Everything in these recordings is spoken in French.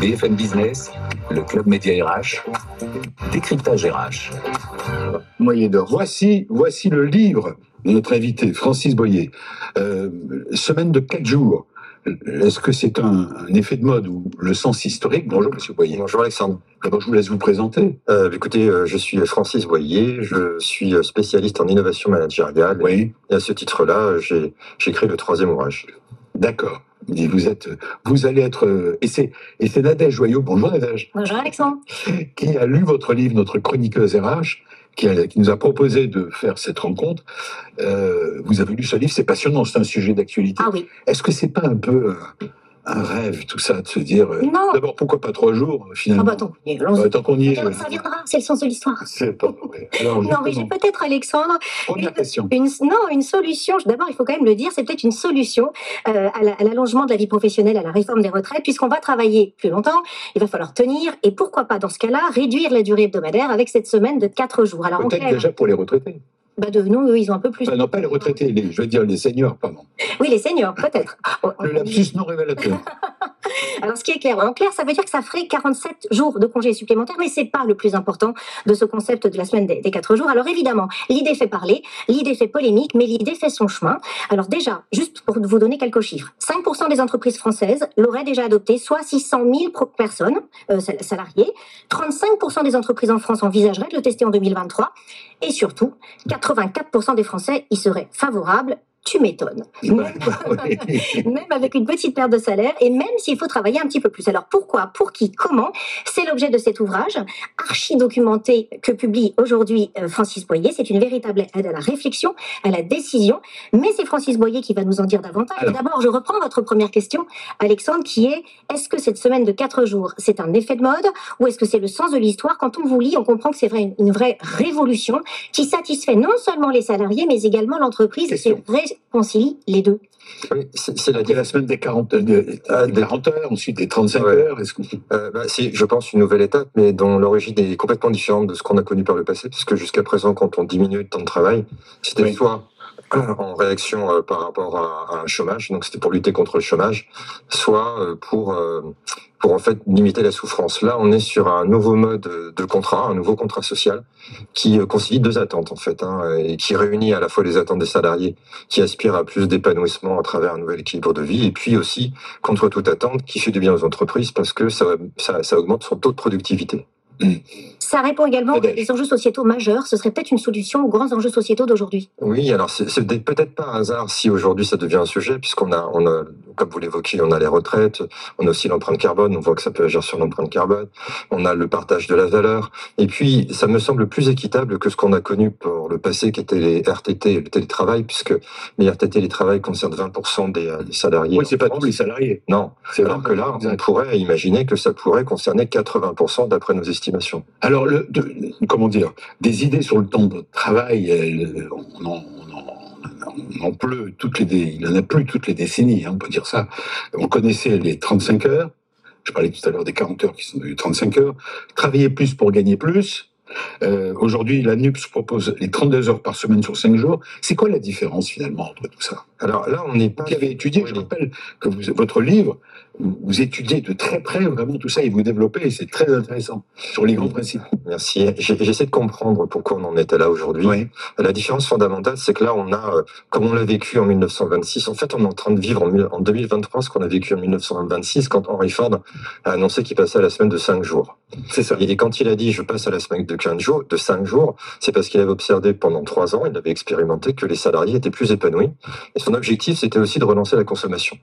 BFM Business, le club média RH, décryptage RH. Moyen d'or. Voici, voici le livre de notre invité, Francis Boyer. Euh, semaine de quatre jours. Est-ce que c'est un, un effet de mode ou le sens historique? Bonjour, Monsieur Boyer. Bonjour Alexandre. D'abord, je vous laisse vous présenter. Euh, écoutez, euh, je suis Francis Boyer, je suis spécialiste en innovation managériale. Oui, Et à ce titre-là, j'ai j'ai écrit le troisième ouvrage. d'accord. Et vous êtes, vous allez être, euh, et c'est, et c'est Nadège Joyot. Bonjour Nadège. Bonjour Alexandre. qui a lu votre livre, notre chroniqueuse RH, qui, a- qui nous a proposé de faire cette rencontre. Euh, vous avez lu ce livre, c'est passionnant, c'est un sujet d'actualité. Ah oui. Est-ce que c'est pas un peu euh, un rêve, tout ça, de se dire, euh, Non. d'abord, pourquoi pas trois jours, euh, Ah finalement bah allons-y. Euh, Tant qu'on y est. Ça ça viendra, c'est le sens de l'histoire. C'est pas vrai. Alors, Non, mais j'ai peut-être, Alexandre, première question. une, non, une solution. D'abord, il faut quand même le dire, c'est peut-être une solution euh, à la- à l'allongement de la vie professionnelle, à la réforme des retraites, puisqu'on va travailler plus longtemps, il va falloir tenir, et pourquoi pas, dans ce cas-là, réduire la durée hebdomadaire avec cette semaine de 4 jours. Alors, Peut-être déjà pour les retraités. bah, de nous, eux, ils ont un peu plus. Enfin, non, pas les retraités, les, je veux dire les seniors, pardon. Oui, les seniors, peut-être. Le lapsus non révélateur. Alors, ce qui est clair, en clair, ça veut dire que ça ferait 47 jours de congés supplémentaires, mais c'est pas le plus important de ce concept de la semaine des, des 4 jours. Alors, évidemment, l'idée fait parler, l'idée fait polémique, mais l'idée fait son chemin. Alors, déjà, juste pour vous donner quelques chiffres, 5% des entreprises françaises l'auraient déjà adopté, soit 600 000 pro- personnes, euh, sal- salariés. 35% des entreprises en France envisageraient de le tester en 2023. Et surtout, 84% des Français y seraient favorables. Tu m'étonnes. Même avec une petite perte de salaire et même s'il faut travailler un petit peu plus. Alors pourquoi? Pour qui? Comment? C'est l'objet de cet ouvrage archi documenté que publie aujourd'hui euh, Francis Boyer. C'est une véritable aide à la réflexion, à la décision. Mais c'est Francis Boyer qui va nous en dire davantage. D'abord, je reprends votre première question, Alexandre, qui est est-ce que cette semaine de quatre jours, c'est un effet de mode ou est-ce que c'est le sens de l'histoire? Quand on vous lit, on comprend que c'est vrai, une, vraie révolution qui satisfait non seulement les salariés, mais également l'entreprise Réconcilie les deux. Oui, c'est la la semaine des 40, de- des Ah, des- 40 heures, ensuite des 35 Ouais. heures. Est-ce que Euh, bah, c'est, je pense, une nouvelle étape, mais dont l'origine est complètement différente de ce qu'on a connu par le passé, puisque jusqu'à présent, quand on diminue le temps de travail, c'était Oui. soit en réaction euh, par rapport à, à un chômage, donc c'était pour lutter contre le chômage, soit euh, pour euh, pour en fait limiter la souffrance. Là, on est sur un nouveau mode de contrat, un nouveau contrat social qui concilie deux attentes en fait, hein, et qui réunit à la fois les attentes des salariés qui aspirent à plus d'épanouissement à travers un nouvel équilibre de vie, et puis aussi contre toute attente qui fait du bien aux entreprises parce que ça, ça, ça augmente son taux de productivité. Ça répond également à Nadège. des enjeux sociétaux majeurs. Ce serait peut-être une solution aux grands enjeux sociétaux d'aujourd'hui. Oui, alors c'est c'est peut-être pas un hasard si aujourd'hui ça devient un sujet, puisqu'on a, on a, comme vous l'évoquiez, on a les retraites, on a aussi l'empreinte carbone, on voit que ça peut agir sur l'empreinte carbone, on a le partage de la valeur, et puis ça me semble plus équitable que ce qu'on a connu pour le passé, qui était les RTT et le télétravail, puisque les RTT et les travail concernent 20% des, euh, des salariés. Oui, c'est pas tous les salariés. Non, C'est alors que là, on pourrait imaginer que ça pourrait concerner 80% d'après nos estimations. Alors, le, comment dire, des idées sur le temps de travail, elles, on en, pleut toutes les, il en a plus toutes les décennies, hein, on peut dire ça. On connaissait les 35 heures. Je parlais tout à l'heure des 40 heures qui sont devenues 35 heures. Travailler plus pour gagner plus. Euh, Aujourd'hui, la NUPS propose les 32 heures par semaine sur 5 jours. C'est quoi la différence finalement entre tout ça? Alors là, on n'est pas... Qui avait étudié, je rappelle que vous, votre livre, vous, vous étudiez de très près vraiment tout ça et vous développez, et c'est très intéressant sur les grands principes. Merci. J'essaie de comprendre pourquoi on en était là aujourd'hui. Oui. La différence fondamentale, c'est que là, on a, euh, comme on l'a vécu en 1926, en fait, on est en train de vivre en, mille- en 2023 ce qu'on a vécu en 1926 quand Henry Ford a annoncé qu'il passait à la semaine de 5 jours. C'est ça. Et quand il a dit je passe à la semaine de 15 jours, de 5 jours, c'est parce qu'il avait observé pendant 3 ans, il avait expérimenté que les salariés étaient plus épanouis. Et son objectif, c'était aussi de relancer la consommation.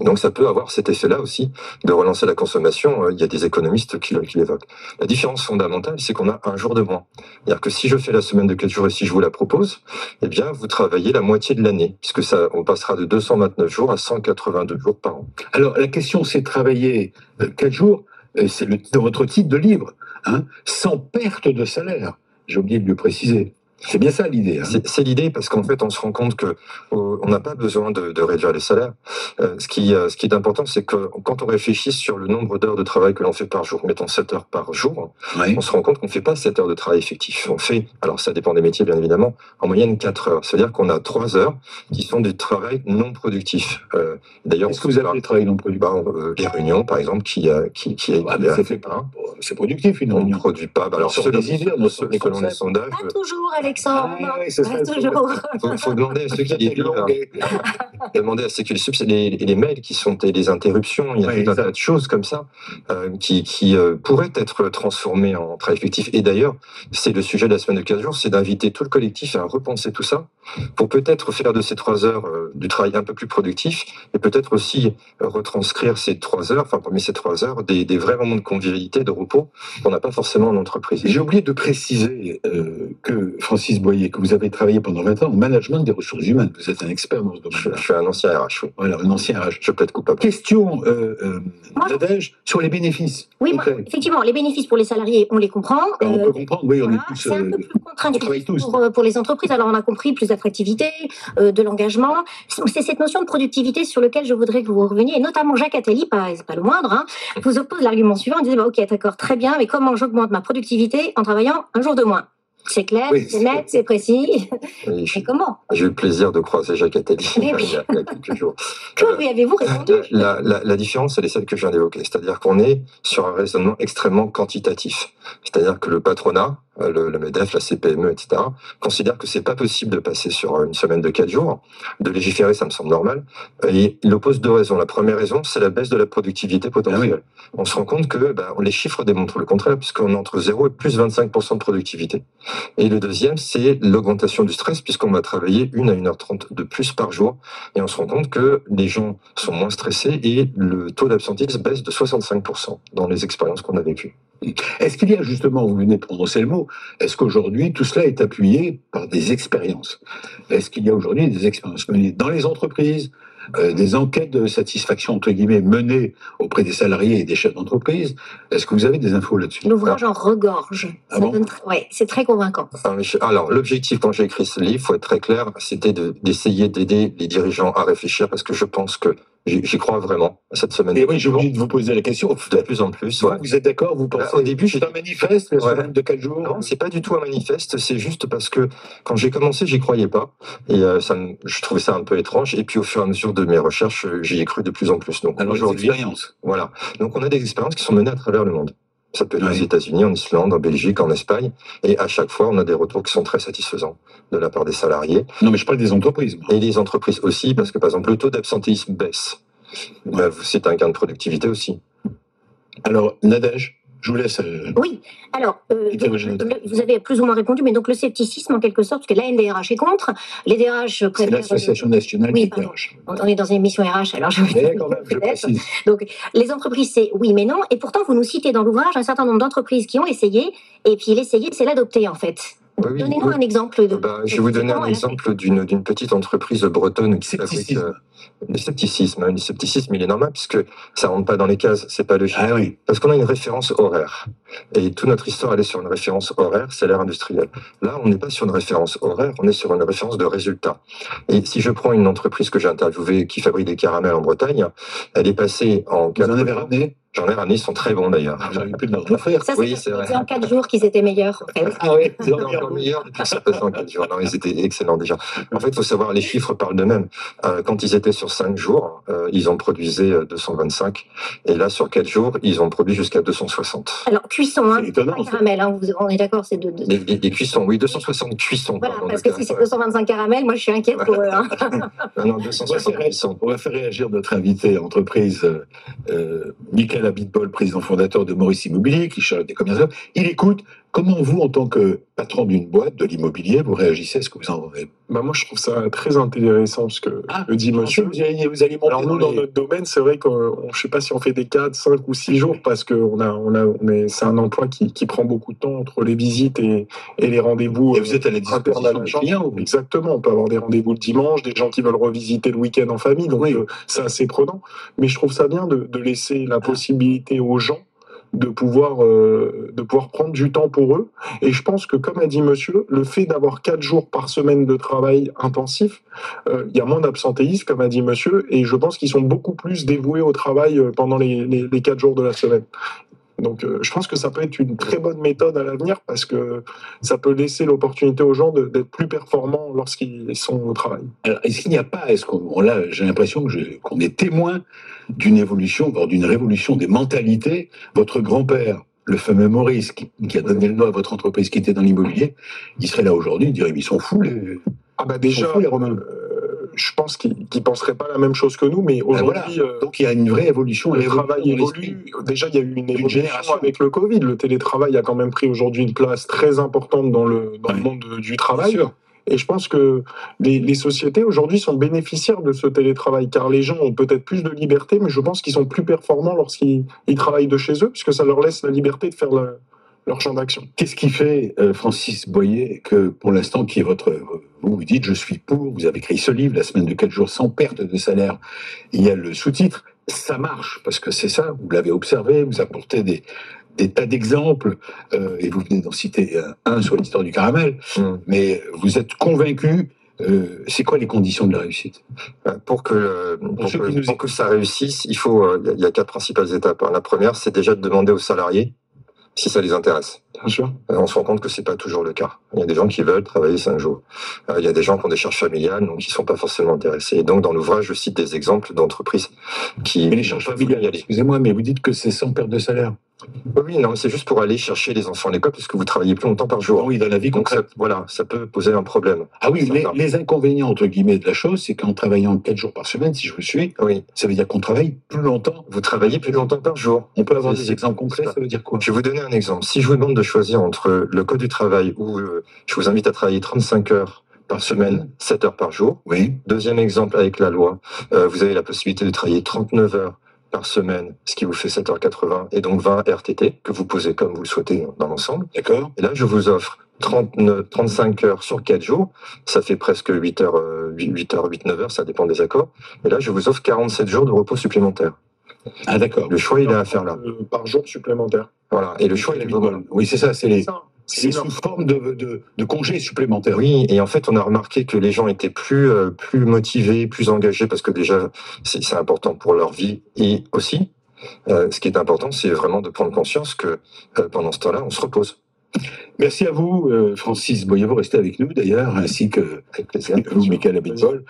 Donc ça peut avoir cet effet-là aussi de relancer la consommation. Euh, Il y a des économistes qui l'évoquent. La différence fondamentale, c'est qu'on a un jour de moins. C'est-à-dire que si je fais la semaine de 4 jours et si je vous la propose, eh bien vous travaillez la moitié de l'année, puisque ça, on passera de 229 jours à 182 jours par an. Alors, la question, c'est travailler euh, quatre jours, c'est le, votre titre de livre, hein, sans perte de salaire. J'ai oublié de le préciser. C'est bien ça l'idée. Hein. C'est l'idée parce qu'en fait, on se rend compte que euh, on n'a pas besoin de réduire les salaires. Euh, ce, qui, euh, ce qui est important, c'est que quand on réfléchit sur le nombre d'heures de travail que l'on fait par jour, mettons 7 heures par jour, on se rend compte qu'on ne fait pas 7 heures de travail effectif. On fait, alors ça dépend des métiers bien évidemment, en moyenne 4 heures. C'est-à-dire qu'on a 3 heures qui sont du travail non productif. Euh, D'ailleurs, Est-ce que vous appelez le travail non productif bah, euh, les réunions, par exemple, qui, qui, qui, Ah, c'est fait pas. C'est productif une on ne produit pas. Bah, alors, Sur selon, idées, selon les sondages, Pas toujours, Alexandre. Ah, oui, ça, toujours. faut, faut demander à ceux qui demander à ceux qui le suivent, c'est les, les mails qui sont et les interruptions, il y a Oui, tout un tas de choses comme ça euh, qui, qui euh, pourraient être transformées en travail effectif. Et d'ailleurs, c'est le sujet de la semaine de 15 jours, c'est d'inviter tout le collectif à repenser tout ça pour peut-être faire de ces trois heures euh, du travail un peu plus productif et peut-être aussi retranscrire ces trois heures, enfin parmi ces trois heures, des, des vrais moments de convivialité, de repos qu'on n'a pas forcément en entreprise. J'ai oublié de préciser que Francis Boyer, que vous avez travaillé pendant 20 ans en management des ressources humaines. Vous êtes un expert dans ce domaine. je suis un ancien RH. Voilà, Je plaide coupable. Question, euh, euh, Moi, je- Nadège, sur les bénéfices. Oui, moi, effectivement, les bénéfices pour les salariés, on les comprend. Alors, on Euh, peut comprendre, oui, on Voilà, est tous. c'est un euh, peu plus contre-intuitif travaille tous. pour, euh, pour les entreprises. Alors, on a compris plus d'attractivité, euh, de l'engagement. C'est cette notion de productivité sur laquelle je voudrais que vous reveniez, et notamment Jacques Attali, pas, pas le moindre, hein, vous oppose l'argument suivant. Il disait, bah, OK, d'accord, très bien, mais comment j'augmente ma productivité en travaillant un jour de moins? C'est clair, Oui, c'est net, c'est précis. Et je- Mais comment? J'ai eu le plaisir de croiser Jacques Attali Mais oui. il, y a, il y a quelques jours. Que lui avez-vous répondu? La, la, la différence, elle est celle que je viens d'évoquer. C'est-à-dire qu'on est sur un raisonnement extrêmement quantitatif. C'est-à-dire que le patronat, euh, le, le MEDEF, la CPME, etc., considère que c'est pas possible de passer sur une semaine de quatre jours. De légiférer, ça me semble normal. Et il oppose deux raisons. La première raison, c'est la baisse de la productivité potentielle. On se rend compte que ben, les chiffres démontrent le contraire, puisqu'on est entre 0 et plus 25% de productivité. Et le deuxième, c'est l'augmentation du stress, puisqu'on va travailler une à 1h30 de plus par jour. Et on se rend compte que les gens sont moins stressés et le taux d'absentisme baisse de 65% dans les expériences qu'on a vécues. Est-ce qu'il y a justement, vous venez de prononcer le mot, est-ce qu'aujourd'hui tout cela est appuyé par des expériences? Est-ce qu'il y a aujourd'hui des expériences menées dans les entreprises, euh, des enquêtes de satisfaction entre guillemets menées auprès des salariés et des chefs d'entreprise Est-ce que vous avez des infos là-dessus? L'ouvrage en regorge. Ah Ça bon? donne tr- ouais, c'est très convaincant. Alors, je- Alors, l'objectif quand j'ai écrit ce livre, faut être très clair, c'était de- d'essayer d'aider les dirigeants à réfléchir parce que je pense que j'y crois vraiment cette semaine. Et oui, j'ai oublié de vous poser la question. de plus en plus. ouais. Vous êtes d'accord Vous pensez Bah, au début, c'est un manifeste, la Ouais. semaine de 4 jours Non, c'est pas du tout un manifeste, c'est juste parce que quand j'ai commencé, j'y croyais pas. Et euh, ça me- je trouvais ça un peu étrange. Et puis au fur et à mesure de mes recherches, j'y ai cru de plus en plus. Donc aujourd'hui, voilà. Donc on a des expériences qui sont menées à travers le monde. Ça peut être aux. États-Unis, en Islande, en Belgique, en Espagne. Et à chaque fois, on a des retours qui sont très satisfaisants de la part des salariés. Non, mais je parle des entreprises. Et les entreprises aussi, parce que par exemple, le taux d'absentéisme baisse. Ouais. Bah, c'est un gain de productivité aussi. Alors, Nadège, je vous laisse. euh, Oui, alors, euh, donc, le- vous avez plus ou moins répondu, mais donc le scepticisme en quelque sorte, parce que la NDRH est contre, les DRH C'est préfèrent... l'Association nationale Oui, des. DRH. On est dans une émission RH, alors je vais Mais quand même, je. Donc, les entreprises, c'est oui, mais non. Et pourtant, vous nous citez dans l'ouvrage un certain nombre d'entreprises qui ont essayé, et puis l'essayer, c'est l'adopter, en fait. Oui, Donnez-nous oui. un exemple de. Bah, je vais vous donner un exemple d'une d'une petite entreprise bretonne qui fabrique euh, le scepticisme. hein. Le scepticisme, il est normal puisque ça rentre pas dans les cases, c'est pas logique. Ah oui. Parce qu'on a une référence horaire. Et toute notre histoire, elle est sur une référence horaire, c'est l'ère industrielle. Là, on n'est pas sur une référence horaire, on est sur une référence de résultat. Et si je prends une entreprise que j'ai interviewée qui fabrique des caramels en Bretagne, elle est passée en Vous en avez ramené? J'en ai ramené, ils sont très bons d'ailleurs. J'aurais pu le faire. Ça, Oui, c'est vrai. en quatre jours qu'ils étaient meilleurs, en fait. Ah oui, C'était encore meilleur depuis que ça passait en 4 jours. Non, ils étaient excellents déjà. En fait, il faut savoir, les chiffres parlent d'eux-mêmes. Euh, quand ils étaient sur 5 jours, euh, ils en produisaient euh, 225. Et là, sur 4 jours, ils ont produit jusqu'à 260. Alors, cuisson, hein. C'est étonnant. Caramel, hein, vous- on est d'accord, c'est de. de- Les, les- les cuissons, oui, 260 cuissons. Voilà, pardon, parce que si c'est faire- 225 caramels, moi je suis inquiète pour eux. hein. Non, non, On va, 260 faire, cuissons. on va faire réagir notre invité entreprise, euh, euh, Michael Abitbol, président fondateur de Maurice Immobilier, qui charge des commerçants. Il écoute. Comment vous, en tant que patron d'une boîte de l'immobilier, vous réagissez? À ce que vous en avez Bah moi, je trouve ça très intéressant ce que Ah, le dit monsieur. Vous allez, vous allez Alors nous, dans les- notre domaine, c'est vrai qu'on, je sais pas si on fait des 4, 5 ou 6 jours parce que on a, on a, c'est un emploi qui, qui prend beaucoup de temps entre les visites et, et les rendez-vous. Et vous êtes à la euh, disposition des clients Exactement, on peut avoir des rendez-vous le dimanche, des gens qui veulent revisiter le week-end en famille, donc Oui. euh, c'est assez prenant. Mais je trouve ça bien de, de laisser la possibilité aux gens de pouvoir, euh, de pouvoir prendre du temps pour eux. Et je pense que, comme a dit monsieur, le fait d'avoir quatre jours par semaine de travail intensif, euh, il y a moins d'absentéisme, comme a dit monsieur, et je pense qu'ils sont beaucoup plus dévoués au travail euh, pendant les, les, les quatre jours de la semaine. Donc, euh, je pense que ça peut être une très bonne méthode à l'avenir parce que ça peut laisser l'opportunité aux gens d'être plus performants lorsqu'ils sont au travail. Alors, est-ce qu'il n'y a pas, est-ce qu'on, là, j'ai l'impression que qu'on est témoin d'une évolution, voire d'une révolution des mentalités. Votre grand-père, le fameux Maurice, qui, qui a donné le nom à votre entreprise, qui était dans l'immobilier, il serait là aujourd'hui, il dirait, mais ils sont fous, les, Ah bah déjà, fous, les Romains. Je pense qu'ils ne penseraient pas la même chose que nous, mais Ben voilà. aujourd'hui, euh, Donc il y a une vraie évolution. le travail évolue. Déjà, il y a eu une évolution génération. avec le Covid. Le télétravail a quand même pris aujourd'hui une place très importante dans le, dans le Ouais. monde du travail. Et je pense que les, les sociétés aujourd'hui sont bénéficiaires de ce télétravail, car les gens ont peut-être plus de liberté, mais je pense qu'ils sont plus performants lorsqu'ils ils travaillent de chez eux, puisque ça leur laisse la liberté de faire le- leur champ d'action. Qu'est-ce qui fait, euh, Francis Boyer, que pour l'instant, qui est votre. Vous vous dites, je suis pour, vous avez écrit ce livre, La semaine de 4 jours sans perte de salaire. Il y a le sous-titre, ça marche, parce que c'est ça, vous l'avez observé, vous apportez des, des tas d'exemples, euh, et vous venez d'en citer un, un sur l'histoire du caramel, Mm. mais vous êtes convaincu. euh, c'est quoi les conditions de la réussite? Pour que, pour ceux que, qui nous pour que ça réussisse, il faut, il y a- il y, a quatre principales étapes. hein. La première, c'est déjà de demander aux salariés si ça les intéresse. Bien sûr. Euh, On se rend compte que c'est pas toujours le cas. Il y a des gens qui veulent travailler cinq jours. Euh, Il y a des gens qui ont des charges familiales, donc qui sont pas forcément intéressés. Et donc, dans l'ouvrage, je cite des exemples d'entreprises qui Mais les charges familiales, excusez-moi, mais vous dites que c'est sans perte de salaire. Oui, non, mais c'est juste pour aller chercher les enfants à l'école, parce que vous travaillez plus longtemps par jour. Oui, dans la vie Donc, ça, voilà, ça peut poser un problème. Ah oui, les, les inconvénients, entre guillemets, de la chose, c'est qu'en travaillant 4 jours par semaine, si je vous suis, Oui, ça veut dire qu'on travaille plus longtemps. vous travaillez plus longtemps par jour. On peut avoir des exemples concrets, ça veut dire quoi? Je vais vous donner un exemple. Si je vous demande de choisir entre le code du travail où euh, je vous invite à travailler 35 heures par semaine, 7 heures par jour. Oui, Deuxième exemple avec la loi, euh, vous avez la possibilité de travailler 39 heures par semaine, ce qui vous fait 7h80 et donc 20 RTT que vous posez comme vous le souhaitez dans- l'ensemble. d'accord. Et là, je vous offre 39, 35 heures sur 4 jours. Ça fait presque 8 heures, euh, 8 heures, 8, 9 heures, ça dépend des accords. Et là, je vous offre 47 jours de repos supplémentaires. Ah d'accord. Le choix, il est à faire là. Euh, par jour supplémentaire. Voilà. Et le choix, il est là. Oui, c'est ça, c'est les, Ça, c'est sous forme de, de, de congés supplémentaires. Oui, et en fait, on a remarqué que les gens étaient plus euh, plus motivés, plus engagés, parce que déjà, c'est important pour leur vie et aussi, euh, ce qui est important, c'est vraiment de prendre conscience que euh, pendant ce temps-là, on se repose. Merci à vous, Francis Boyer, vous restez avec nous d'ailleurs, ainsi que Avec vous, Michael Abitbol.